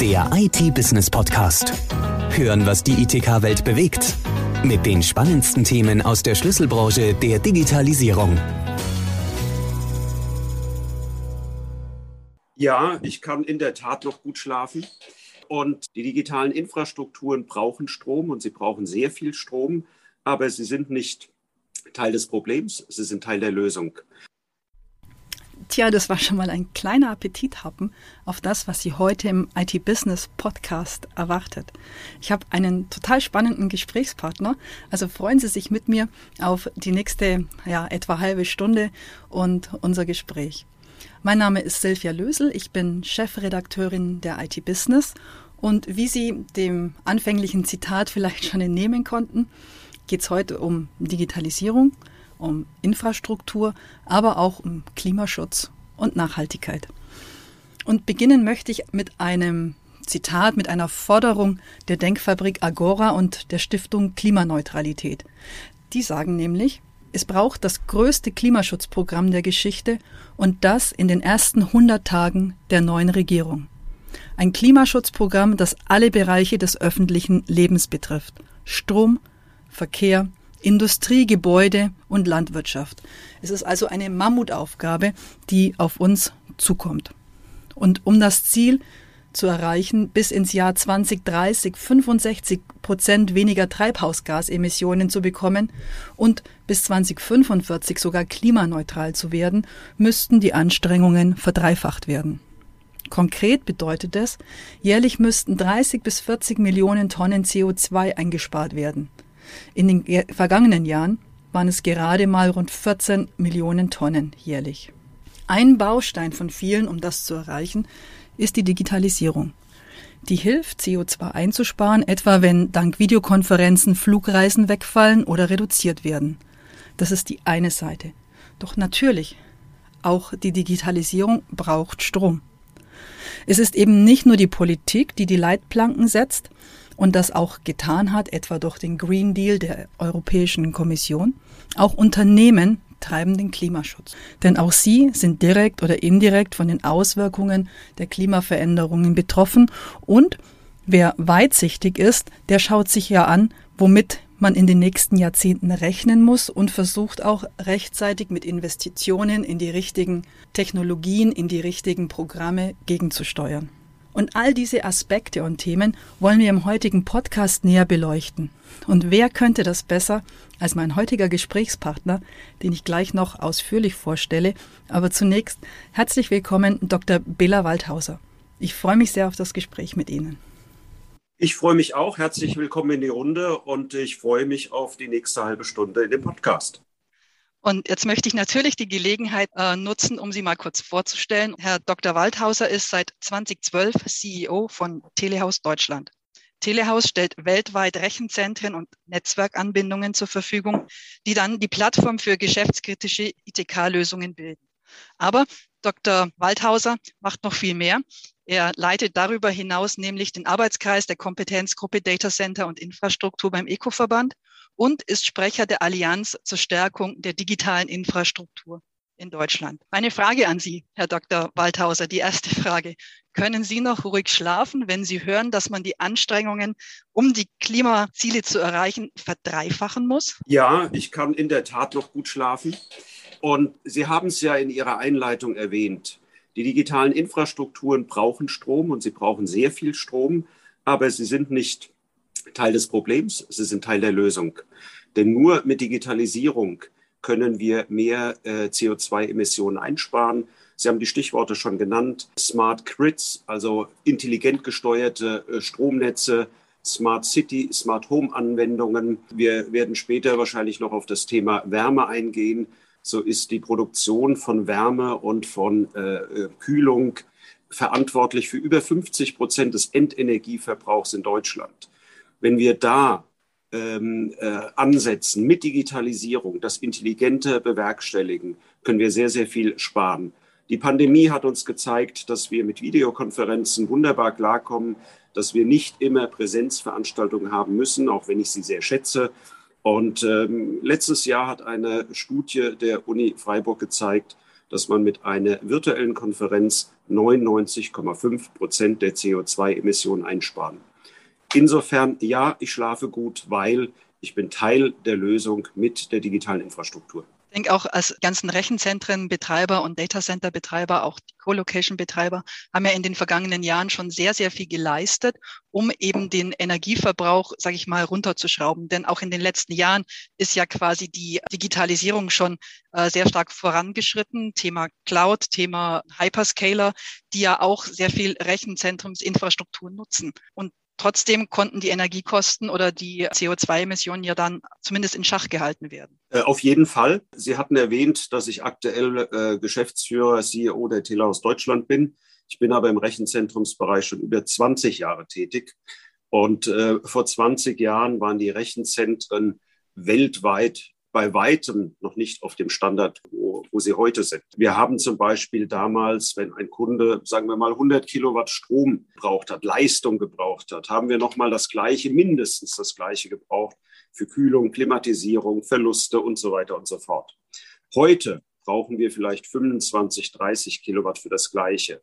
Der IT-Business-Podcast. Hören, was die ITK-Welt bewegt. Mit den spannendsten Themen aus der Schlüsselbranche der Digitalisierung. Ja, ich kann in der Tat noch gut schlafen. Und die digitalen Infrastrukturen brauchen Strom und sie brauchen sehr viel Strom, aber sie sind nicht Teil des Problems, sie sind Teil der Lösung. Tja, das war schon mal ein kleiner Appetithappen auf das, was Sie heute im IT-Business-Podcast erwartet. Ich habe einen total spannenden Gesprächspartner, also freuen Sie sich mit mir auf die nächste, ja, etwa halbe Stunde und unser Gespräch. Mein Name ist Silvia Lösel, ich bin Chefredakteurin der IT-Business und wie Sie dem anfänglichen Zitat vielleicht schon entnehmen konnten, geht es heute um Digitalisierung, um Infrastruktur, aber auch um Klimaschutz und Nachhaltigkeit. Und beginnen möchte ich mit einem Zitat, mit einer Forderung der Denkfabrik Agora und der Stiftung Klimaneutralität. Die sagen nämlich, es braucht das größte Klimaschutzprogramm der Geschichte und das in den ersten 100 Tagen der neuen Regierung. Ein Klimaschutzprogramm, das alle Bereiche des öffentlichen Lebens betrifft. Strom, Verkehr, Industrie, Gebäude und Landwirtschaft. Es ist also eine Mammutaufgabe, die auf uns zukommt. Und um das Ziel zu erreichen, bis ins Jahr 2030 65 Prozent weniger Treibhausgasemissionen zu bekommen und bis 2045 sogar klimaneutral zu werden, müssten die Anstrengungen verdreifacht werden. Konkret bedeutet es, jährlich müssten 30 bis 40 Millionen Tonnen CO2 eingespart werden. In den vergangenen Jahren waren es gerade mal rund 14 Millionen Tonnen jährlich. Ein Baustein von vielen, um das zu erreichen, ist die Digitalisierung. Die hilft, CO2 einzusparen, etwa wenn dank Videokonferenzen Flugreisen wegfallen oder reduziert werden. Das ist die eine Seite. Doch natürlich, auch die Digitalisierung braucht Strom. Es ist eben nicht nur die Politik, die die Leitplanken setzt, und das auch getan hat, etwa durch den Green Deal der Europäischen Kommission. Auch Unternehmen treiben den Klimaschutz. Denn auch sie sind direkt oder indirekt von den Auswirkungen der Klimaveränderungen betroffen und wer weitsichtig ist, der schaut sich ja an, womit man in den nächsten Jahrzehnten rechnen muss und versucht auch rechtzeitig mit Investitionen in die richtigen Technologien, in die richtigen Programme gegenzusteuern. Und all diese Aspekte und Themen wollen wir im heutigen Podcast näher beleuchten. Und wer könnte das besser als mein heutiger Gesprächspartner, den ich gleich noch ausführlich vorstelle. Aber zunächst herzlich willkommen, Dr. Bela Waldhauser. Ich freue mich sehr auf das Gespräch mit Ihnen. Ich freue mich auch. Herzlich willkommen in die Runde und ich freue mich auf die nächste halbe Stunde in dem Podcast. Und jetzt möchte ich natürlich die Gelegenheit äh, nutzen, um Sie mal kurz vorzustellen. Herr Dr. Waldhauser ist seit 2012 CEO von Telehaus Deutschland. Telehaus stellt weltweit Rechenzentren und Netzwerkanbindungen zur Verfügung, die dann die Plattform für geschäftskritische ITK-Lösungen bilden. Aber Dr. Waldhauser macht noch viel mehr. Er leitet darüber hinaus nämlich den Arbeitskreis der Kompetenzgruppe Data Center und Infrastruktur beim ECO-Verband und ist Sprecher der Allianz zur Stärkung der digitalen Infrastruktur in Deutschland. Eine Frage an Sie, Herr Dr. Waldhauser, die erste Frage. Können Sie noch ruhig schlafen, wenn Sie hören, dass man die Anstrengungen, um die Klimaziele zu erreichen, verdreifachen muss? Ja, ich kann in der Tat noch gut schlafen. Und Sie haben es ja in Ihrer Einleitung erwähnt. Die digitalen Infrastrukturen brauchen Strom und sie brauchen sehr viel Strom, aber sie sind nicht Teil des Problems, sie sind Teil der Lösung. Denn nur mit Digitalisierung können wir mehr äh, CO2-Emissionen einsparen. Sie haben die Stichworte schon genannt. Smart Grids, also intelligent gesteuerte äh, Stromnetze, Smart City, Smart Home Anwendungen. Wir werden später wahrscheinlich noch auf das Thema Wärme eingehen. So ist die Produktion von Wärme und von äh, äh Kühlung verantwortlich für über 50 Prozent des Endenergieverbrauchs in Deutschland. Wenn wir da ähm, äh, ansetzen mit Digitalisierung, das intelligente Bewerkstelligen, können wir sehr, sehr viel sparen. Die Pandemie hat uns gezeigt, dass wir mit Videokonferenzen wunderbar klarkommen, dass wir nicht immer Präsenzveranstaltungen haben müssen, auch wenn ich sie sehr schätze. Und ähm, letztes Jahr hat eine Studie der Uni Freiburg gezeigt, dass man mit einer virtuellen Konferenz 99,5 Prozent der CO2-Emissionen einsparen. Insofern, ja, ich schlafe gut, weil ich bin Teil der Lösung mit der digitalen Infrastruktur. Ich denke auch als ganzen Rechenzentrenbetreiber und Datacenter-Betreiber, auch die Co-Location-Betreiber, haben ja in den vergangenen Jahren schon sehr, sehr viel geleistet, um eben den Energieverbrauch, sage ich mal, runterzuschrauben. Denn auch in den letzten Jahren ist ja quasi die Digitalisierung schon äh, sehr stark vorangeschritten. Thema Cloud, Thema Hyperscaler, die ja auch sehr viel Rechenzentrumsinfrastruktur nutzen. Und Trotzdem konnten die Energiekosten oder die CO2-Emissionen ja dann zumindest in Schach gehalten werden. Äh, auf jeden Fall. Sie hatten erwähnt, dass ich aktuell äh, Geschäftsführer, CEO der Telehaus Deutschland bin. Ich bin aber im Rechenzentrumsbereich schon über 20 Jahre tätig. Und äh, vor 20 Jahren waren die Rechenzentren weltweit bei weitem noch nicht auf dem Standard, wo, wo sie heute sind. Wir haben zum Beispiel damals, wenn ein Kunde, sagen wir mal, 100 Kilowatt Strom gebraucht hat, Leistung gebraucht hat, haben wir nochmal das Gleiche, mindestens das Gleiche gebraucht für Kühlung, Klimatisierung, Verluste und so weiter und so fort. Heute brauchen wir vielleicht 25, 30 Kilowatt für das Gleiche.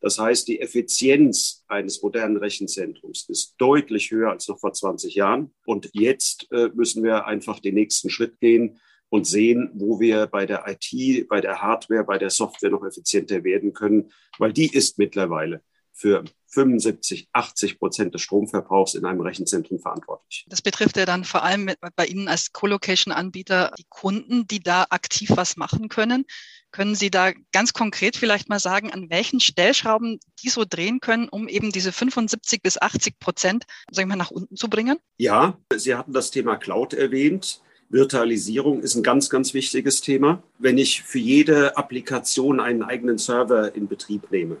Das heißt, die Effizienz eines modernen Rechenzentrums ist deutlich höher als noch vor 20 Jahren. Und jetzt äh, müssen wir einfach den nächsten Schritt gehen und sehen, wo wir bei der IT, bei der Hardware, bei der Software noch effizienter werden können, weil die ist mittlerweile für 75, 80 Prozent des Stromverbrauchs in einem Rechenzentrum verantwortlich. Das betrifft ja dann vor allem mit, bei Ihnen als Co-Location-Anbieter die Kunden, die da aktiv was machen können. Können Sie da ganz konkret vielleicht mal sagen, an welchen Stellschrauben die so drehen können, um eben diese 75 bis 80 Prozent, sagen wir mal, nach unten zu bringen? Ja, Sie hatten das Thema Cloud erwähnt. Virtualisierung ist ein ganz, ganz wichtiges Thema. Wenn ich für jede Applikation einen eigenen Server in Betrieb nehme,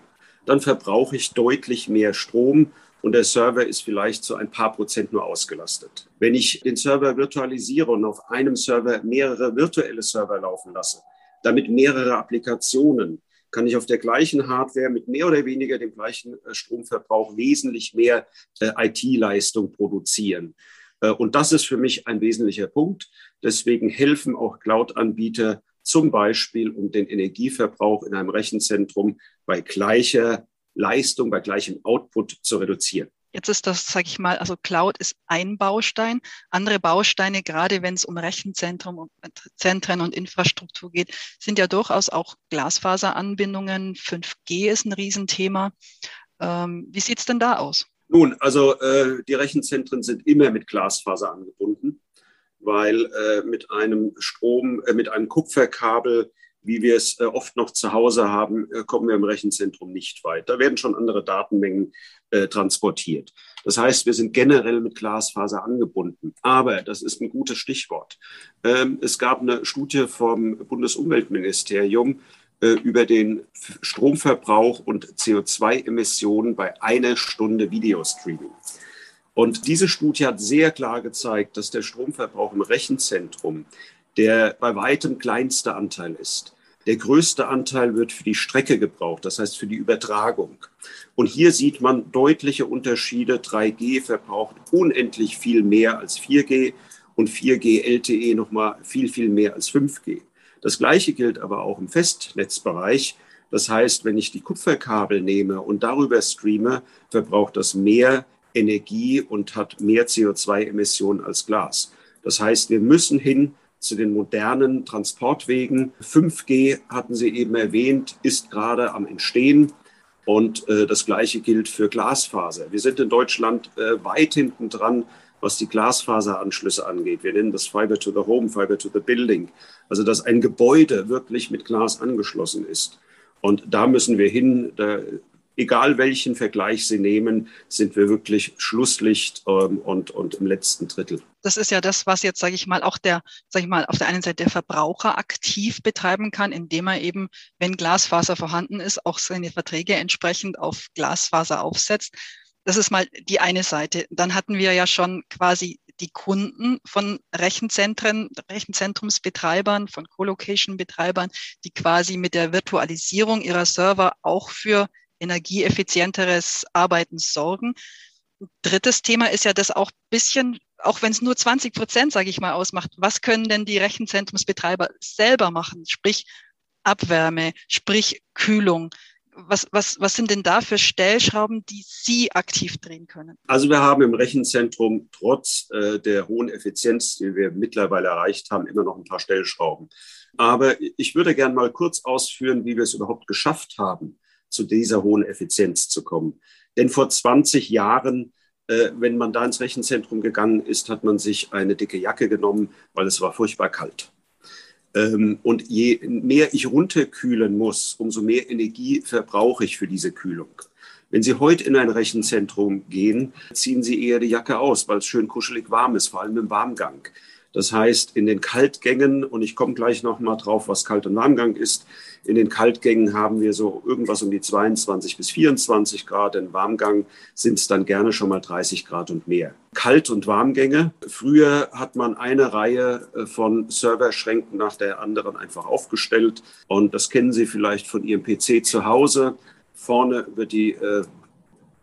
dann verbrauche ich deutlich mehr Strom und der Server ist vielleicht zu ein paar Prozent nur ausgelastet. Wenn ich den Server virtualisiere und auf einem Server mehrere virtuelle Server laufen lasse, damit mehrere Applikationen, kann ich auf der gleichen Hardware mit mehr oder weniger dem gleichen äh, Stromverbrauch wesentlich mehr äh, IT-Leistung produzieren. Äh, und das ist für mich ein wesentlicher Punkt. Deswegen helfen auch Cloud-Anbieter zum Beispiel, um den Energieverbrauch in einem Rechenzentrum bei gleicher Leistung, bei gleichem Output zu reduzieren. Jetzt ist das, sage ich mal, also Cloud ist ein Baustein. Andere Bausteine, gerade wenn es um Rechenzentrum und Zentren und Infrastruktur geht, sind ja durchaus auch Glasfaseranbindungen. 5G ist ein Riesenthema. Ähm, wie sieht es denn da aus? Nun, also äh, die Rechenzentren sind immer mit Glasfaser angebunden weil äh, mit einem Strom, äh, mit einem Kupferkabel, wie wir es äh, oft noch zu Hause haben, äh, kommen wir im Rechenzentrum nicht weit. Da werden schon andere Datenmengen äh, transportiert. Das heißt, wir sind generell mit Glasfaser angebunden. Aber das ist ein gutes Stichwort. Ähm, es gab eine Studie vom Bundesumweltministerium, äh, über den Stromverbrauch und CO2-Emissionen bei einer Stunde Videostreaming. Und diese Studie hat sehr klar gezeigt, dass der Stromverbrauch im Rechenzentrum der bei weitem kleinste Anteil ist. Der größte Anteil wird für die Strecke gebraucht, das heißt für die Übertragung. Und hier sieht man deutliche Unterschiede. 3G verbraucht unendlich viel mehr als 4G und 4G LTE nochmal viel, viel mehr als 5G. Das Gleiche gilt aber auch im Festnetzbereich. Das heißt, wenn ich die Kupferkabel nehme und darüber streame, verbraucht das mehr Energie und hat mehr CO2-Emissionen als Glas. Das heißt, wir müssen hin zu den modernen Transportwegen. 5G hatten Sie eben erwähnt, ist gerade am Entstehen. Und äh, das Gleiche gilt für Glasfaser. Wir sind in Deutschland äh, weit hinten dran, was die Glasfaseranschlüsse angeht. Wir nennen das Fiber to the Home, Fiber to the Building. Also, dass ein Gebäude wirklich mit Glas angeschlossen ist. Und da müssen wir hin. Da egal welchen Vergleich Sie nehmen, sind wir wirklich Schlusslicht ähm, und, und im letzten Drittel. Das ist ja das, was jetzt, sage ich mal, auch der, sage ich mal, auf der einen Seite der Verbraucher aktiv betreiben kann, indem er eben, wenn Glasfaser vorhanden ist, auch seine Verträge entsprechend auf Glasfaser aufsetzt. Das ist mal die eine Seite. Dann hatten wir ja schon quasi die Kunden von Rechenzentren, Rechenzentrumsbetreibern, von Colocation-Betreibern, die quasi mit der Virtualisierung ihrer Server auch für energieeffizienteres Arbeiten sorgen. Drittes Thema ist ja das auch bisschen, auch wenn es nur 20 Prozent, sage ich mal, ausmacht, was können denn die Rechenzentrumsbetreiber selber machen? Sprich, Abwärme, sprich Kühlung. Was, was, was sind denn da für Stellschrauben, die Sie aktiv drehen können? Also wir haben im Rechenzentrum trotz äh, der hohen Effizienz, die wir mittlerweile erreicht haben, immer noch ein paar Stellschrauben. Aber ich würde gerne mal kurz ausführen, wie wir es überhaupt geschafft haben, zu dieser hohen Effizienz zu kommen. Denn vor 20 Jahren äh, wenn man da ins Rechenzentrum gegangen ist, hat man sich eine dicke Jacke genommen, weil es war furchtbar kalt. Ähm, und je mehr ich runterkühlen muss, umso mehr Energie verbrauche ich für diese Kühlung. Wenn Sie heute in ein Rechenzentrum gehen, ziehen Sie eher die Jacke aus, weil es schön kuschelig warm ist, vor allem im Warmgang. Das heißt, in den Kaltgängen, und ich komme gleich noch mal drauf, was Kalt- und Warmgang ist, in den Kaltgängen haben wir so irgendwas um die 22 bis 24 Grad. In Warmgang sind es dann gerne schon mal 30 Grad und mehr. Kalt- und Warmgänge. Früher hat man eine Reihe äh, von Serverschränken nach der anderen einfach aufgestellt. Und das kennen Sie vielleicht von Ihrem PC zu Hause. Vorne wird die äh,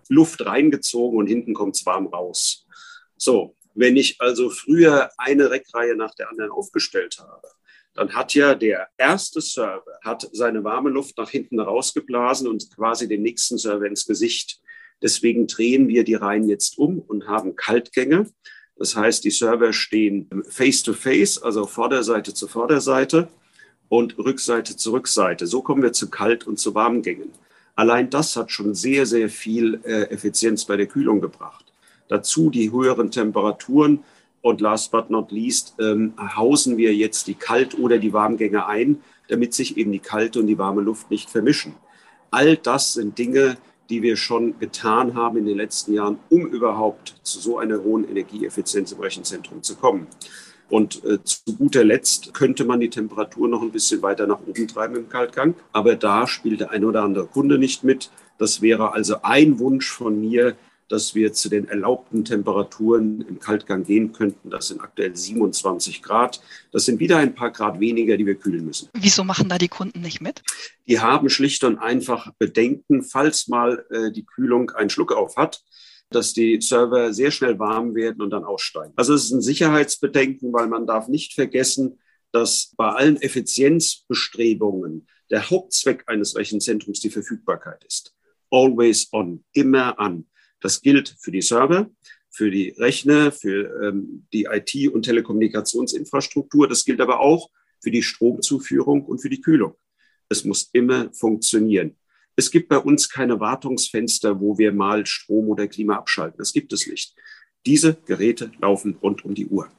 Luft reingezogen und hinten kommt es warm raus. So, wenn ich also früher eine Reckreihe nach der anderen aufgestellt habe, dann hat ja der erste Server hat seine warme Luft nach hinten rausgeblasen und quasi den nächsten Server ins Gesicht. Deswegen drehen wir die Reihen jetzt um und haben Kaltgänge. Das heißt, die Server stehen face-to-face, -face, also Vorderseite zu Vorderseite und Rückseite zu Rückseite. So kommen wir zu Kalt- und zu Warmgängen. Allein das hat schon sehr, sehr viel äh, Effizienz bei der Kühlung gebracht. Dazu die höheren Temperaturen. Und last but not least ähm, hausen wir jetzt die Kalt- oder die Warmgänge ein, damit sich eben die kalte und die warme Luft nicht vermischen. All das sind Dinge, die wir schon getan haben in den letzten Jahren, um überhaupt zu so einer hohen Energieeffizienz im Rechenzentrum zu kommen. Und äh, zu guter Letzt könnte man die Temperatur noch ein bisschen weiter nach oben treiben im Kaltgang. Aber da spielt der ein oder andere Kunde nicht mit. Das wäre also ein Wunsch von mir, dass wir zu den erlaubten Temperaturen im Kaltgang gehen könnten. Das sind aktuell 27 Grad. Das sind wieder ein paar Grad weniger, die wir kühlen müssen. Wieso machen da die Kunden nicht mit? Die haben schlicht und einfach Bedenken, falls mal äh, die Kühlung einen Schluck auf hat, dass die Server sehr schnell warm werden und dann aussteigen. Also es ist ein Sicherheitsbedenken, weil man darf nicht vergessen, dass bei allen Effizienzbestrebungen der Hauptzweck eines Rechenzentrums die Verfügbarkeit ist. Always on, immer an. Das gilt für die Server, für die Rechner, für ähm, die IT- und Telekommunikationsinfrastruktur. Das gilt aber auch für die Stromzuführung und für die Kühlung. Es muss immer funktionieren. Es gibt bei uns keine Wartungsfenster, wo wir mal Strom oder Klima abschalten. Das gibt es nicht. Diese Geräte laufen rund um die Uhr.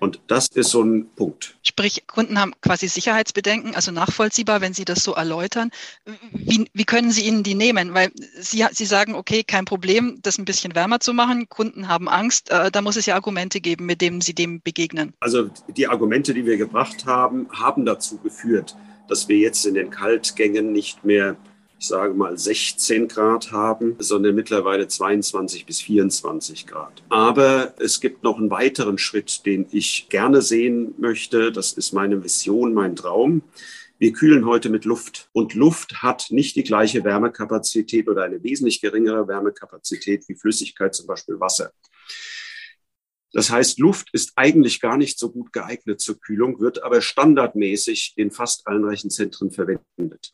Und das ist so ein Punkt. Sprich, Kunden haben quasi Sicherheitsbedenken, also nachvollziehbar, wenn Sie das so erläutern. Wie, wie können Sie ihnen die nehmen? Weil Sie, Sie sagen, okay, kein Problem, das ein bisschen wärmer zu machen. Kunden haben Angst. Äh, da muss es ja Argumente geben, mit denen Sie dem begegnen. Also die Argumente, die wir gebracht haben, haben dazu geführt, dass wir jetzt in den Kaltgängen nicht mehr ich sage mal 16 Grad haben, sondern mittlerweile 22 bis 24 Grad. Aber es gibt noch einen weiteren Schritt, den ich gerne sehen möchte. Das ist meine Vision, mein Traum. Wir kühlen heute mit Luft und Luft hat nicht die gleiche Wärmekapazität oder eine wesentlich geringere Wärmekapazität wie Flüssigkeit, zum Beispiel Wasser. Das heißt, Luft ist eigentlich gar nicht so gut geeignet zur Kühlung, wird aber standardmäßig in fast allen Rechenzentren verwendet.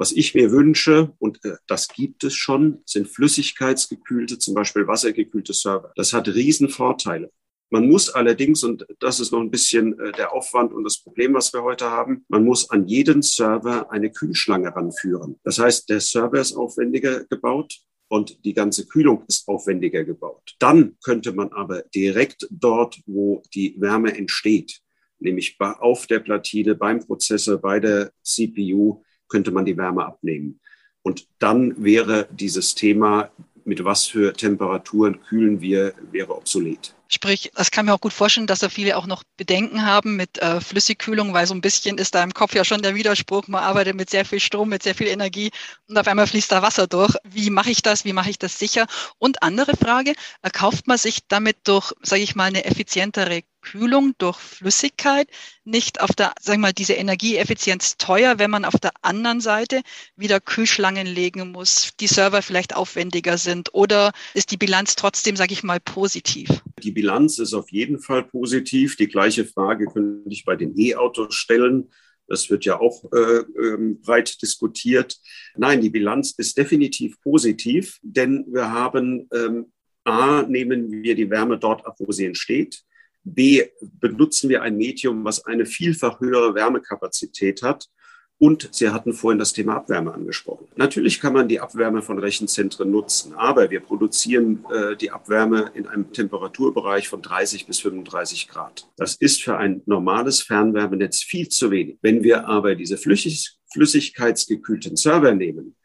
Was ich mir wünsche, und äh, das gibt es schon, sind flüssigkeitsgekühlte, zum Beispiel wassergekühlte Server. Das hat Riesenvorteile. Man muss allerdings, und das ist noch ein bisschen äh, der Aufwand und das Problem, was wir heute haben, man muss an jeden Server eine Kühlschlange ranführen. Das heißt, der Server ist aufwendiger gebaut und die ganze Kühlung ist aufwendiger gebaut. Dann könnte man aber direkt dort, wo die Wärme entsteht, nämlich auf der Platine, beim Prozessor, bei der CPU, könnte man die Wärme abnehmen. Und dann wäre dieses Thema, mit was für Temperaturen kühlen wir, wäre obsolet. Sprich, das kann mir auch gut vorstellen, dass da viele auch noch Bedenken haben mit äh, Flüssigkühlung, weil so ein bisschen ist da im Kopf ja schon der Widerspruch. Man arbeitet mit sehr viel Strom, mit sehr viel Energie und auf einmal fließt da Wasser durch. Wie mache ich das? Wie mache ich das sicher? Und andere Frage, erkauft man sich damit durch, sage ich mal, eine effizientere Kühlung durch Flüssigkeit nicht auf der, sagen wir mal, diese Energieeffizienz teuer, wenn man auf der anderen Seite wieder Kühlschlangen legen muss, die Server vielleicht aufwendiger sind oder ist die Bilanz trotzdem, sage ich mal, positiv? Die Bilanz ist auf jeden Fall positiv. Die gleiche Frage könnte ich bei den E-Autos stellen. Das wird ja auch äh, ähm, breit diskutiert. Nein, die Bilanz ist definitiv positiv, denn wir haben ähm, A, nehmen wir die Wärme dort ab, wo sie entsteht. B, benutzen wir ein Medium, was eine vielfach höhere Wärmekapazität hat. Und Sie hatten vorhin das Thema Abwärme angesprochen. Natürlich kann man die Abwärme von Rechenzentren nutzen, aber wir produzieren äh, die Abwärme in einem Temperaturbereich von 30 bis 35 Grad. Das ist für ein normales Fernwärmenetz viel zu wenig. Wenn wir aber diese flüssig, flüssigkeitsgekühlten Server nehmen,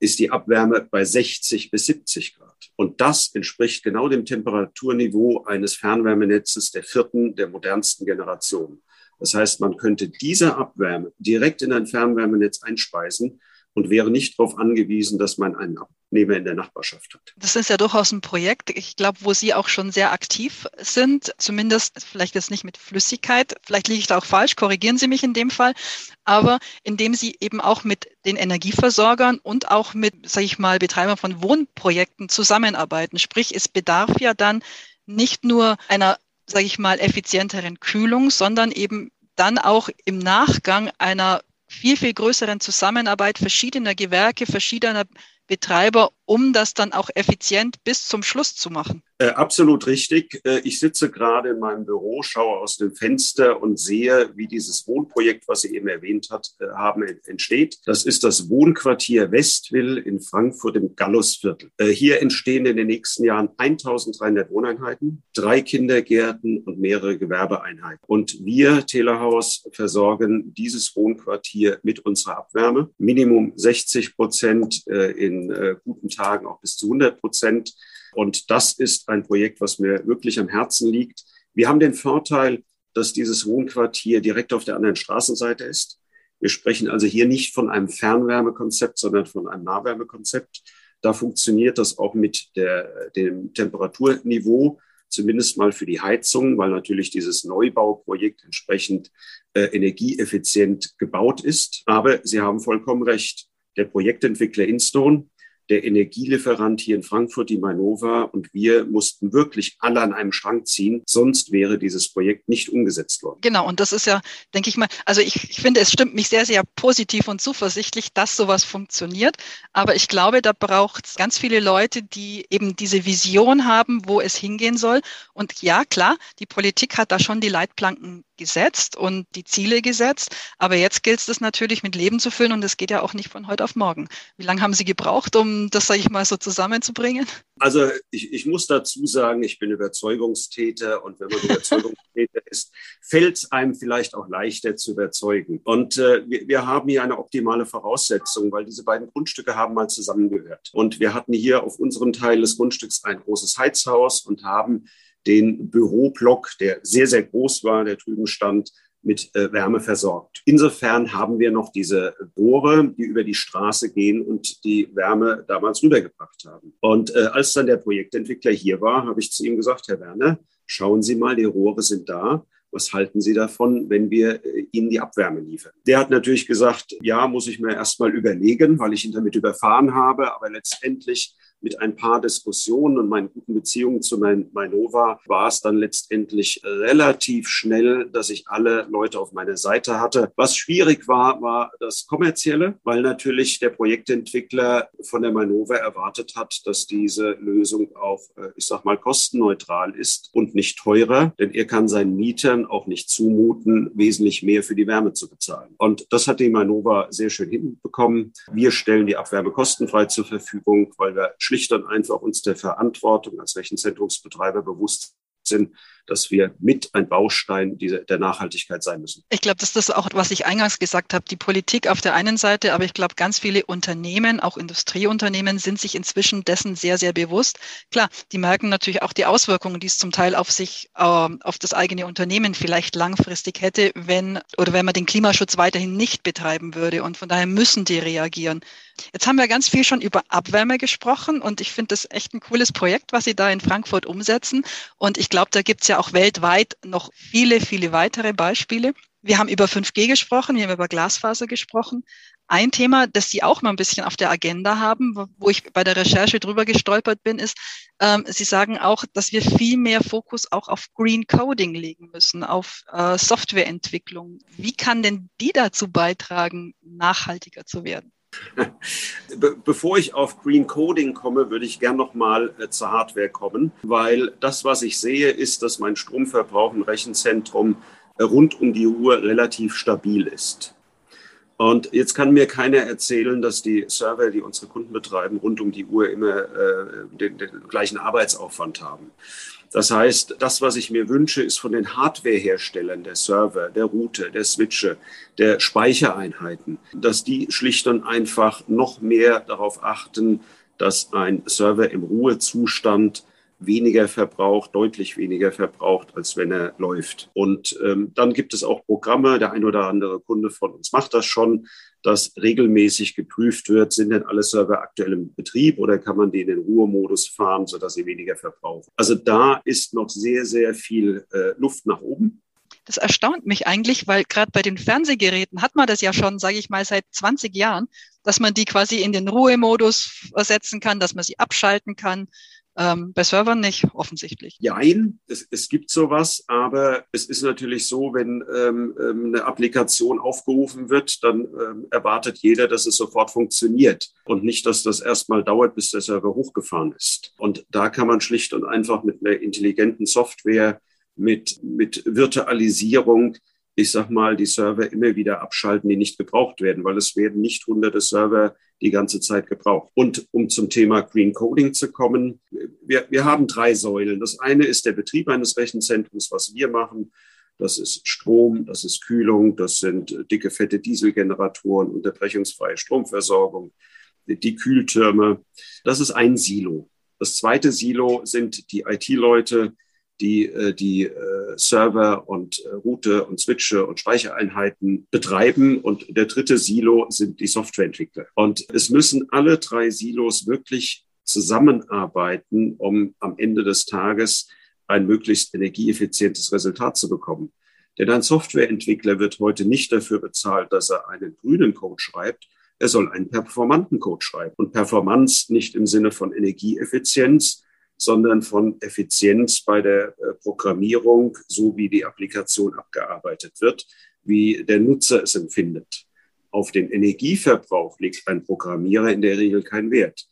ist die Abwärme bei 60 bis 70 Grad. Und das entspricht genau dem Temperaturniveau eines Fernwärmenetzes der vierten, der modernsten Generation. Das heißt, man könnte diese Abwärme direkt in ein Fernwärmenetz einspeisen und wäre nicht darauf angewiesen, dass man einen Abnehmer in der Nachbarschaft hat. Das ist ja durchaus ein Projekt, ich glaube, wo Sie auch schon sehr aktiv sind, zumindest vielleicht jetzt nicht mit Flüssigkeit, vielleicht liege ich da auch falsch, korrigieren Sie mich in dem Fall, aber indem Sie eben auch mit den Energieversorgern und auch mit, sage ich mal, Betreibern von Wohnprojekten zusammenarbeiten. Sprich, es bedarf ja dann nicht nur einer sage ich mal, effizienteren Kühlung, sondern eben dann auch im Nachgang einer viel, viel größeren Zusammenarbeit verschiedener Gewerke, verschiedener Betreiber, um das dann auch effizient bis zum Schluss zu machen. Äh, absolut richtig. Äh, ich sitze gerade in meinem Büro, schaue aus dem Fenster und sehe, wie dieses Wohnprojekt, was Sie eben erwähnt hat, äh, haben, entsteht. Das ist das Wohnquartier Westville in Frankfurt im Gallusviertel. Äh, hier entstehen in den nächsten Jahren 1300 Wohneinheiten, drei Kindergärten und mehrere Gewerbeeinheiten. Und wir, Telehaus, versorgen dieses Wohnquartier mit unserer Abwärme. Minimum 60 Prozent in guten Tagen auch bis zu 100 Prozent. Und das ist ein Projekt, was mir wirklich am Herzen liegt. Wir haben den Vorteil, dass dieses Wohnquartier direkt auf der anderen Straßenseite ist. Wir sprechen also hier nicht von einem Fernwärmekonzept, sondern von einem Nahwärmekonzept. Da funktioniert das auch mit der, dem Temperaturniveau, zumindest mal für die Heizung, weil natürlich dieses Neubauprojekt entsprechend äh, energieeffizient gebaut ist. Aber Sie haben vollkommen recht. Der Projektentwickler Instone der Energielieferant hier in Frankfurt, die Mainova, und wir mussten wirklich alle an einem Strang ziehen, sonst wäre dieses Projekt nicht umgesetzt worden. Genau, und das ist ja, denke ich mal, also ich, ich finde, es stimmt mich sehr, sehr positiv und zuversichtlich, dass sowas funktioniert. Aber ich glaube, da braucht es ganz viele Leute, die eben diese Vision haben, wo es hingehen soll. Und ja, klar, die Politik hat da schon die Leitplanken gesetzt und die Ziele gesetzt. Aber jetzt gilt es natürlich mit Leben zu füllen und das geht ja auch nicht von heute auf morgen. Wie lange haben Sie gebraucht, um das, sage ich mal, so zusammenzubringen? Also ich, ich muss dazu sagen, ich bin Überzeugungstäter und wenn man Überzeugungstäter ist, fällt es einem vielleicht auch leichter zu überzeugen. Und äh, wir, wir haben hier eine optimale Voraussetzung, weil diese beiden Grundstücke haben mal zusammengehört. Und wir hatten hier auf unserem Teil des Grundstücks ein großes Heizhaus und haben den Büroblock, der sehr, sehr groß war, der drüben stand, mit äh, Wärme versorgt. Insofern haben wir noch diese Bohre, die über die Straße gehen und die Wärme damals rübergebracht haben. Und äh, als dann der Projektentwickler hier war, habe ich zu ihm gesagt, Herr Werner, schauen Sie mal, die Rohre sind da. Was halten Sie davon, wenn wir äh, Ihnen die Abwärme liefern? Der hat natürlich gesagt, ja, muss ich mir erst mal überlegen, weil ich ihn damit überfahren habe. Aber letztendlich mit ein paar Diskussionen und meinen guten Beziehungen zu mein, Mainova war es dann letztendlich relativ schnell, dass ich alle Leute auf meiner Seite hatte. Was schwierig war, war das Kommerzielle, weil natürlich der Projektentwickler von der Mainova erwartet hat, dass diese Lösung auch, äh, ich sag mal, kostenneutral ist und nicht teurer, denn er kann seinen Mietern auch nicht zumuten, wesentlich mehr für die Wärme zu bezahlen. Und das hat die Mainova sehr schön hinbekommen. Wir stellen die Abwärme kostenfrei zur Verfügung, weil wir schlicht und einfach uns der Verantwortung als Rechenzentrumsbetreiber bewusst sind, dass wir mit ein Baustein dieser, der Nachhaltigkeit sein müssen. Ich glaube, das ist auch, was ich eingangs gesagt habe. Die Politik auf der einen Seite, aber ich glaube, ganz viele Unternehmen, auch Industrieunternehmen, sind sich inzwischen dessen sehr, sehr bewusst. Klar, die merken natürlich auch die Auswirkungen, die es zum Teil auf sich, äh, auf das eigene Unternehmen vielleicht langfristig hätte, wenn oder wenn man den Klimaschutz weiterhin nicht betreiben würde. Und von daher müssen die reagieren. Jetzt haben wir ganz viel schon über Abwärme gesprochen und ich finde das echt ein cooles Projekt, was Sie da in Frankfurt umsetzen. Und ich glaube, da gibt es ja auch weltweit noch viele, viele weitere Beispiele. Wir haben über 5G gesprochen, wir haben über Glasfaser gesprochen. Ein Thema, das Sie auch mal ein bisschen auf der Agenda haben, wo ich bei der Recherche drüber gestolpert bin, ist, ähm, Sie sagen auch, dass wir viel mehr Fokus auch auf Green Coding legen müssen, auf äh, Softwareentwicklung. Wie kann denn die dazu beitragen, nachhaltiger zu werden? Be bevor ich auf Green Coding komme, würde ich gern noch mal äh, zur Hardware kommen, weil das, was ich sehe, ist, dass mein Stromverbrauch im Rechenzentrum äh, rund um die Uhr relativ stabil ist. Und jetzt kann mir keiner erzählen, dass die Server, die unsere Kunden betreiben, rund um die Uhr immer äh, den, den gleichen Arbeitsaufwand haben. Das heißt, das, was ich mir wünsche, ist von den Hardwareherstellern der Server, der Router, der Switche, der Speichereinheiten, dass die schlicht und einfach noch mehr darauf achten, dass ein Server im Ruhezustand weniger verbraucht, deutlich weniger verbraucht, als wenn er läuft. Und ähm, dann gibt es auch Programme, der ein oder andere Kunde von uns macht das schon, dass regelmäßig geprüft wird, sind denn alle Server aktuell im Betrieb oder kann man die in den Ruhemodus fahren, sodass sie weniger verbrauchen. Also da ist noch sehr, sehr viel äh, Luft nach oben. Das erstaunt mich eigentlich, weil gerade bei den Fernsehgeräten hat man das ja schon, sage ich mal, seit 20 Jahren, dass man die quasi in den Ruhemodus setzen kann, dass man sie abschalten kann, ähm, bei Servern nicht, offensichtlich. Jein, es, es gibt sowas, aber es ist natürlich so, wenn ähm, ähm, eine Applikation aufgerufen wird, dann ähm, erwartet jeder, dass es sofort funktioniert und nicht, dass das erstmal dauert, bis der Server hochgefahren ist. Und da kann man schlicht und einfach mit einer intelligenten Software, mit, mit Virtualisierung ich sag mal, die Server immer wieder abschalten, die nicht gebraucht werden, weil es werden nicht hunderte Server die ganze Zeit gebraucht. Und um zum Thema Green Coding zu kommen, wir, wir haben drei Säulen. Das eine ist der Betrieb eines Rechenzentrums, was wir machen. Das ist Strom, das ist Kühlung, das sind dicke, fette Dieselgeneratoren, unterbrechungsfreie Stromversorgung, die Kühltürme. Das ist ein Silo. Das zweite Silo sind die IT-Leute, die äh, die äh, Server und äh, Route und Switche und Speichereinheiten betreiben. Und der dritte Silo sind die Softwareentwickler. Und es müssen alle drei Silos wirklich zusammenarbeiten, um am Ende des Tages ein möglichst energieeffizientes Resultat zu bekommen. Denn ein Softwareentwickler wird heute nicht dafür bezahlt, dass er einen grünen Code schreibt. Er soll einen performanten Code schreiben. Und Performance nicht im Sinne von Energieeffizienz, sondern von Effizienz bei der äh, Programmierung, so wie die Applikation abgearbeitet wird, wie der Nutzer es empfindet. Auf den Energieverbrauch legt ein Programmierer in der Regel keinen Wert.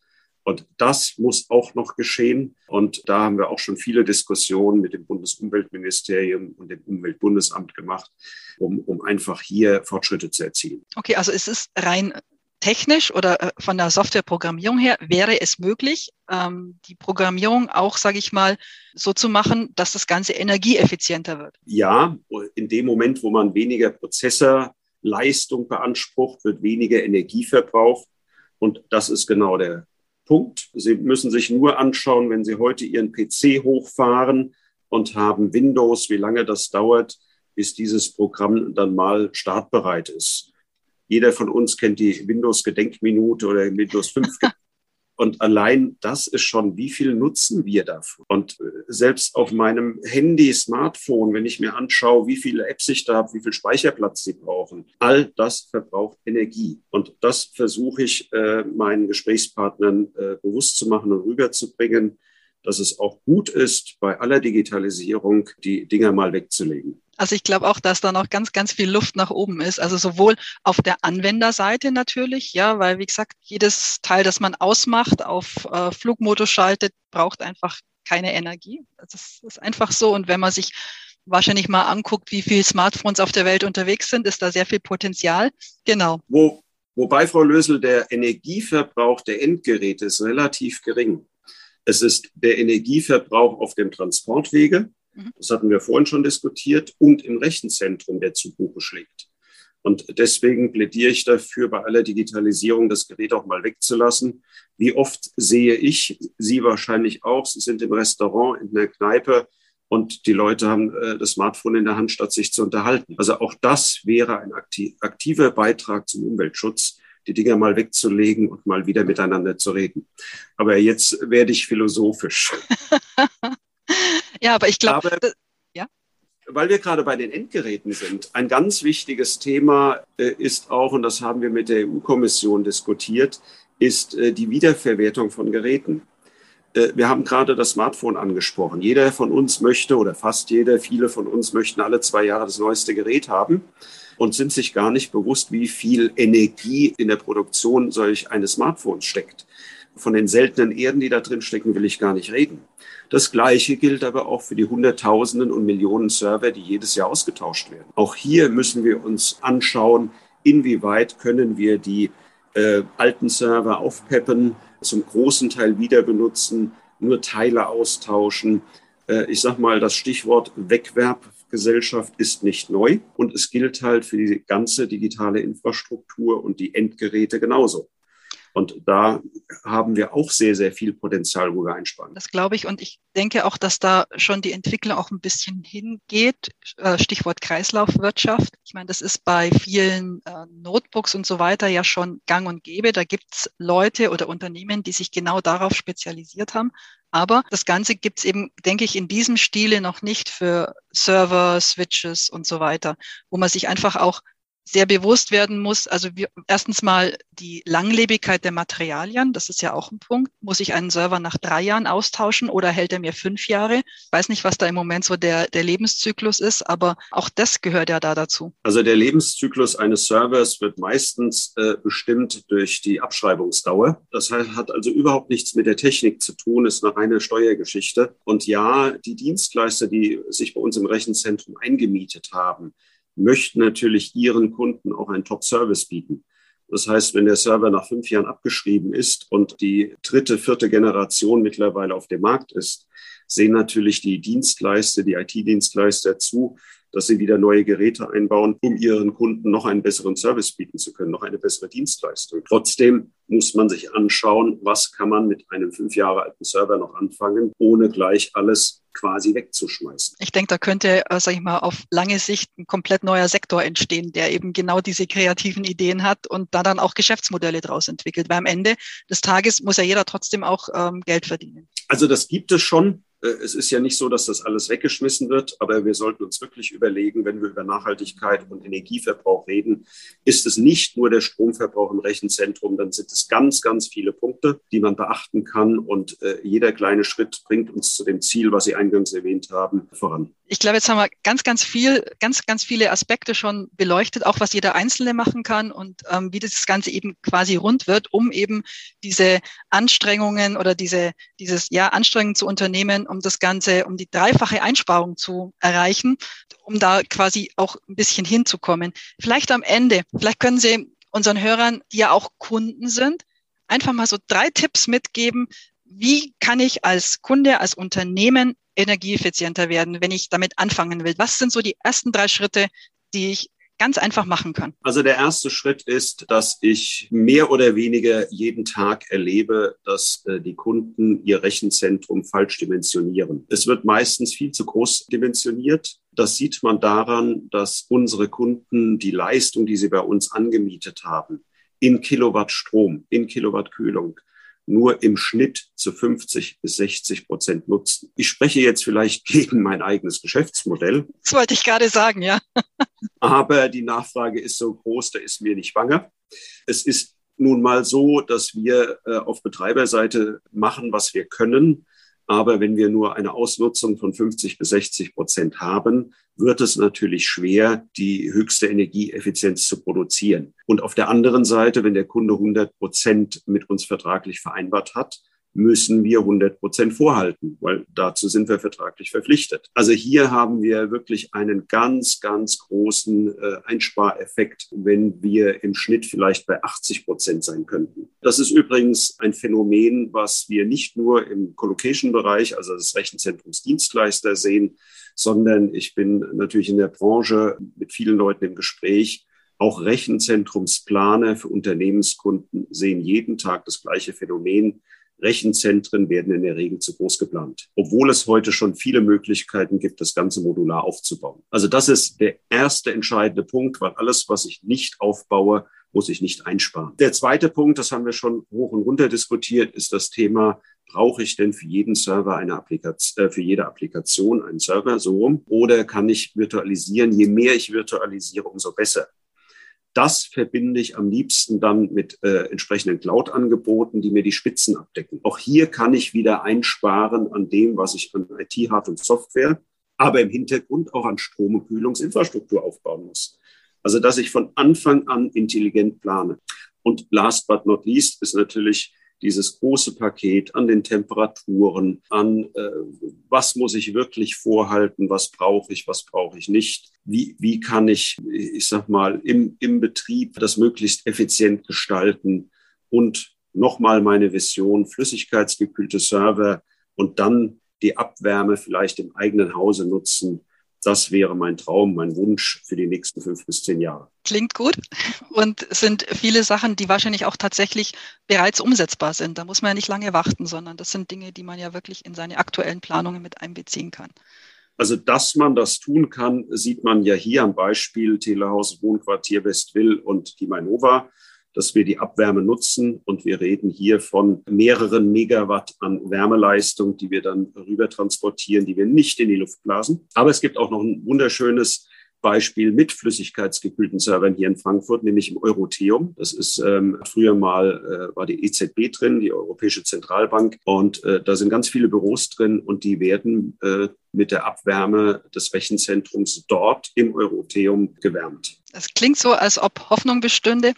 Und das muss auch noch geschehen. Und da haben wir auch schon viele Diskussionen mit dem Bundesumweltministerium und dem Umweltbundesamt gemacht, um, um einfach hier Fortschritte zu erzielen. Okay, also es ist rein technisch oder äh, von der Softwareprogrammierung her wäre es möglich, ähm, die Programmierung auch, sage ich mal, so zu machen, dass das Ganze energieeffizienter wird. Ja, in dem Moment, wo man weniger Prozessorleistung beansprucht, wird weniger Energie verbraucht. Und das ist genau der Punkt. Sie müssen sich nur anschauen, wenn Sie heute Ihren PC hochfahren und haben Windows, wie lange das dauert, bis dieses Programm dann mal startbereit ist. Jeder von uns kennt die Windows-Gedenkminute oder Windows 5. Und allein das ist schon, wie viel nutzen wir davon? Und äh, selbst auf meinem Handy, Smartphone, wenn ich mir anschaue, wie viele Apps ich da habe, wie viel Speicherplatz sie brauchen, all das verbraucht Energie. Und das versuche ich äh, meinen Gesprächspartnern äh, bewusst zu machen und rüberzubringen, dass es auch gut ist, bei aller Digitalisierung die Dinger mal wegzulegen. Also ich glaube auch, dass da noch ganz, ganz viel Luft nach oben ist. Also sowohl auf der Anwenderseite natürlich, ja, weil wie gesagt, jedes Teil, das man ausmacht, auf äh, Flugmodus schaltet, braucht einfach keine Energie. Das ist einfach so. Und wenn man sich wahrscheinlich mal anguckt, wie viele Smartphones auf der Welt unterwegs sind, ist da sehr viel Potenzial. Genau. Wo, wobei, Frau Lösel, der Energieverbrauch der Endgeräte ist relativ gering. Es ist der Energieverbrauch auf dem Transportwege, Mhm. Das hatten wir vorhin schon diskutiert und im Rechenzentrum, der zu Buche schlägt. Und deswegen plädiere ich dafür, bei aller Digitalisierung das Gerät auch mal wegzulassen. Wie oft sehe ich, Sie wahrscheinlich auch, Sie sind im Restaurant, in der Kneipe und die Leute haben äh, das Smartphone in der Hand, statt sich zu unterhalten. Also auch das wäre ein aktiver Beitrag zum Umweltschutz, die Dinger mal wegzulegen und mal wieder miteinander zu reden. Aber jetzt werde ich philosophisch. Ja, aber ich glaube, ja. weil wir gerade bei den Endgeräten sind, ein ganz wichtiges Thema äh, ist auch, und das haben wir mit der EU-Kommission diskutiert, ist äh, die Wiederverwertung von Geräten. Äh, wir haben gerade das Smartphone angesprochen. Jeder von uns möchte oder fast jeder, viele von uns möchten alle zwei Jahre das neueste Gerät haben und sind sich gar nicht bewusst, wie viel Energie in der Produktion solch eines Smartphones steckt. Von den seltenen Erden, die da drin stecken, will ich gar nicht reden. Das Gleiche gilt aber auch für die Hunderttausenden und Millionen Server, die jedes Jahr ausgetauscht werden. Auch hier müssen wir uns anschauen, inwieweit können wir die äh, alten Server aufpeppen, zum großen Teil wieder benutzen, nur Teile austauschen. Äh, ich sage mal, das Stichwort Wegwerbgesellschaft ist nicht neu und es gilt halt für die ganze digitale Infrastruktur und die Endgeräte genauso. Und da haben wir auch sehr, sehr viel Potenzial, wo wir einsparen. Das glaube ich. Und ich denke auch, dass da schon die Entwicklung auch ein bisschen hingeht. Äh, Stichwort Kreislaufwirtschaft. Ich meine, das ist bei vielen äh, Notebooks und so weiter ja schon gang und gäbe. Da gibt es Leute oder Unternehmen, die sich genau darauf spezialisiert haben. Aber das Ganze gibt es eben, denke ich, in diesem Stile noch nicht für Server, Switches und so weiter, wo man sich einfach auch sehr bewusst werden muss. Also wir, erstens mal die Langlebigkeit der Materialien, das ist ja auch ein Punkt. Muss ich einen Server nach drei Jahren austauschen oder hält er mir fünf Jahre? Ich weiß nicht, was da im Moment so der, der Lebenszyklus ist, aber auch das gehört ja da dazu. Also der Lebenszyklus eines Servers wird meistens äh, bestimmt durch die Abschreibungsdauer. Das hat also überhaupt nichts mit der Technik zu tun, ist eine reine Steuergeschichte. Und ja, die Dienstleister, die sich bei uns im Rechenzentrum eingemietet haben, möchten natürlich ihren Kunden auch einen Top-Service bieten. Das heißt, wenn der Server nach fünf Jahren abgeschrieben ist und die dritte, vierte Generation mittlerweile auf dem Markt ist, sehen natürlich die Dienstleister, die IT-Dienstleister zu, dass sie wieder neue Geräte einbauen, um ihren Kunden noch einen besseren Service bieten zu können, noch eine bessere Dienstleistung. Trotzdem muss man sich anschauen, was kann man mit einem fünf Jahre alten Server noch anfangen, ohne gleich alles quasi wegzuschmeißen. Ich denke, da könnte, äh, sage ich mal, auf lange Sicht ein komplett neuer Sektor entstehen, der eben genau diese kreativen Ideen hat und da dann auch Geschäftsmodelle daraus entwickelt. Weil am Ende des Tages muss ja jeder trotzdem auch ähm, Geld verdienen. Also das gibt es schon. Äh, es ist ja nicht so, dass das alles weggeschmissen wird, aber wir sollten uns wirklich überlegen, wenn wir über Nachhaltigkeit und Energieverbrauch reden, ist es nicht nur der Stromverbrauch im Rechenzentrum, dann sind es ganz, ganz viele Punkte, die man beachten kann und äh, jeder kleine Schritt bringt uns zu dem Ziel, was Sie eingangs erwähnt haben, voran. Ich glaube, jetzt haben wir ganz, ganz viel, ganz, ganz viele Aspekte schon beleuchtet, auch was jeder Einzelne machen kann und ähm, wie das Ganze eben quasi rund wird, um eben diese Anstrengungen oder diese, dieses, ja, Anstrengungen zu unternehmen, um das Ganze, um die dreifache Einsparung zu erreichen, um da quasi auch ein bisschen hinzukommen. Vielleicht am Ende, vielleicht können Sie unseren Hörern, die ja auch Kunden sind, einfach mal so drei Tipps mitgeben, wie kann ich als Kunde, als Unternehmen energieeffizienter werden, wenn ich damit anfangen will? Was sind so die ersten drei Schritte, die ich ganz einfach machen kann? Also der erste Schritt ist, dass ich mehr oder weniger jeden Tag erlebe, dass äh, die Kunden ihr Rechenzentrum falsch dimensionieren. Es wird meistens viel zu groß dimensioniert. Das sieht man daran, dass unsere Kunden die Leistung, die sie bei uns angemietet haben, in Kilowatt Strom, in Kilowatt Kühlung, nur im Schnitt zu 50 bis 60 Prozent nutzen. Ich spreche jetzt vielleicht gegen mein eigenes Geschäftsmodell. Das wollte ich gerade sagen, ja. aber die Nachfrage ist so groß, da ist mir nicht bange. Es ist nun mal so, dass wir äh, auf Betreiberseite machen, was wir können. Aber wenn wir nur eine Ausnutzung von 50 bis 60 Prozent haben, wird es natürlich schwer, die höchste Energieeffizienz zu produzieren. Und auf der anderen Seite, wenn der Kunde 100 Prozent mit uns vertraglich vereinbart hat, müssen wir 100 Prozent vorhalten, weil dazu sind wir vertraglich verpflichtet. Also hier haben wir wirklich einen ganz, ganz großen äh, Einspareffekt, wenn wir im Schnitt vielleicht bei 80 Prozent sein könnten. Das ist übrigens ein Phänomen, was wir nicht nur im Colocation-Bereich, also des Rechenzentrumsdienstleister sehen, sondern ich bin natürlich in der Branche mit vielen Leuten im Gespräch. Auch Rechenzentrumsplaner für Unternehmenskunden sehen jeden Tag das gleiche Phänomen. Rechenzentren werden in der Regel zu groß geplant, obwohl es heute schon viele Möglichkeiten gibt, das Ganze modular aufzubauen. Also das ist der erste entscheidende Punkt, weil alles, was ich nicht aufbaue, muss ich nicht einsparen. Der zweite Punkt, das haben wir schon hoch und runter diskutiert, ist das Thema brauche ich denn für jeden Server eine Applikation, äh, für jede Applikation einen Server so rum? Oder kann ich virtualisieren? Je mehr ich virtualisiere, umso besser. Das verbinde ich am liebsten dann mit äh, entsprechenden Cloud-Angeboten, die mir die Spitzen abdecken. Auch hier kann ich wieder einsparen an dem, was ich an IT, Hard und Software, aber im Hintergrund auch an Strom- und Kühlungsinfrastruktur aufbauen muss. Also, dass ich von Anfang an intelligent plane. Und last but not least ist natürlich dieses große Paket an den Temperaturen, an äh, was muss ich wirklich vorhalten, was brauche ich, was brauche ich nicht, wie, wie kann ich, ich sag mal, im, im Betrieb das möglichst effizient gestalten und nochmal meine Vision, flüssigkeitsgekühlte Server und dann die Abwärme vielleicht im eigenen Hause nutzen das wäre mein Traum, mein Wunsch für die nächsten fünf bis zehn Jahre. Klingt gut und sind viele Sachen, die wahrscheinlich auch tatsächlich bereits umsetzbar sind. Da muss man ja nicht lange warten, sondern das sind Dinge, die man ja wirklich in seine aktuellen Planungen mit einbeziehen kann. Also, dass man das tun kann, sieht man ja hier am Beispiel Telehaus Wohnquartier Westwill und die Mainova dass wir die Abwärme nutzen. Und wir reden hier von mehreren Megawatt an Wärmeleistung, die wir dann rüber transportieren, die wir nicht in die Luft blasen. Aber es gibt auch noch ein wunderschönes Beispiel mit flüssigkeitsgekühlten Servern hier in Frankfurt, nämlich im Eurotheum. Das ist ähm, früher mal äh, war die EZB drin, die Europäische Zentralbank, und äh, da sind ganz viele Büros drin und die werden äh, mit der Abwärme des Rechenzentrums dort im Eurotheum gewärmt. Es klingt so, als ob Hoffnung bestünde.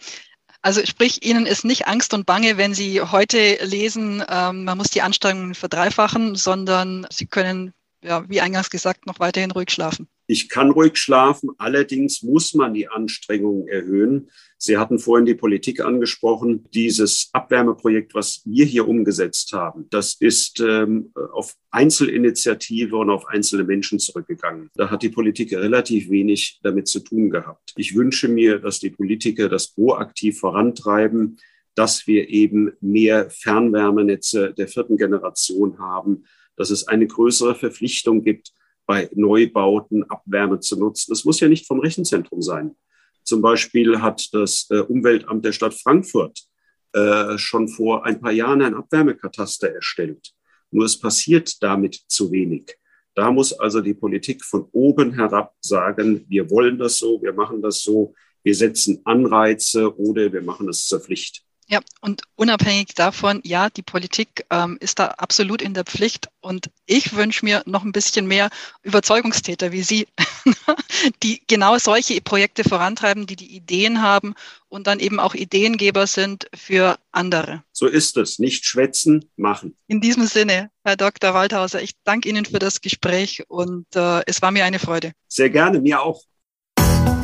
Also sprich, Ihnen ist nicht Angst und Bange, wenn Sie heute lesen, ähm, man muss die Anstrengungen verdreifachen, sondern Sie können, ja, wie eingangs gesagt, noch weiterhin ruhig schlafen. Ich kann ruhig schlafen, allerdings muss man die Anstrengungen erhöhen. Sie hatten vorhin die Politik angesprochen. Dieses Abwärmeprojekt, was wir hier umgesetzt haben, das ist ähm, auf Einzelinitiative und auf einzelne Menschen zurückgegangen. Da hat die Politik relativ wenig damit zu tun gehabt. Ich wünsche mir, dass die Politiker das proaktiv vorantreiben, dass wir eben mehr Fernwärmenetze der vierten Generation haben, dass es eine größere Verpflichtung gibt, bei Neubauten Abwärme zu nutzen. Das muss ja nicht vom Rechenzentrum sein. Zum Beispiel hat das äh, Umweltamt der Stadt Frankfurt äh, schon vor ein paar Jahren ein Abwärmekataster erstellt. Nur es passiert damit zu wenig. Da muss also die Politik von oben herab sagen, wir wollen das so, wir machen das so, wir setzen Anreize oder wir machen es zur Pflicht. Ja, und unabhängig davon, ja, die Politik ähm, ist da absolut in der Pflicht. Und ich wünsche mir noch ein bisschen mehr Überzeugungstäter wie Sie, die genau solche Projekte vorantreiben, die die Ideen haben und dann eben auch Ideengeber sind für andere. So ist es. Nicht schwätzen, machen. In diesem Sinne, Herr Dr. Waldhauser, ich danke Ihnen für das Gespräch und äh, es war mir eine Freude. Sehr gerne, mir auch.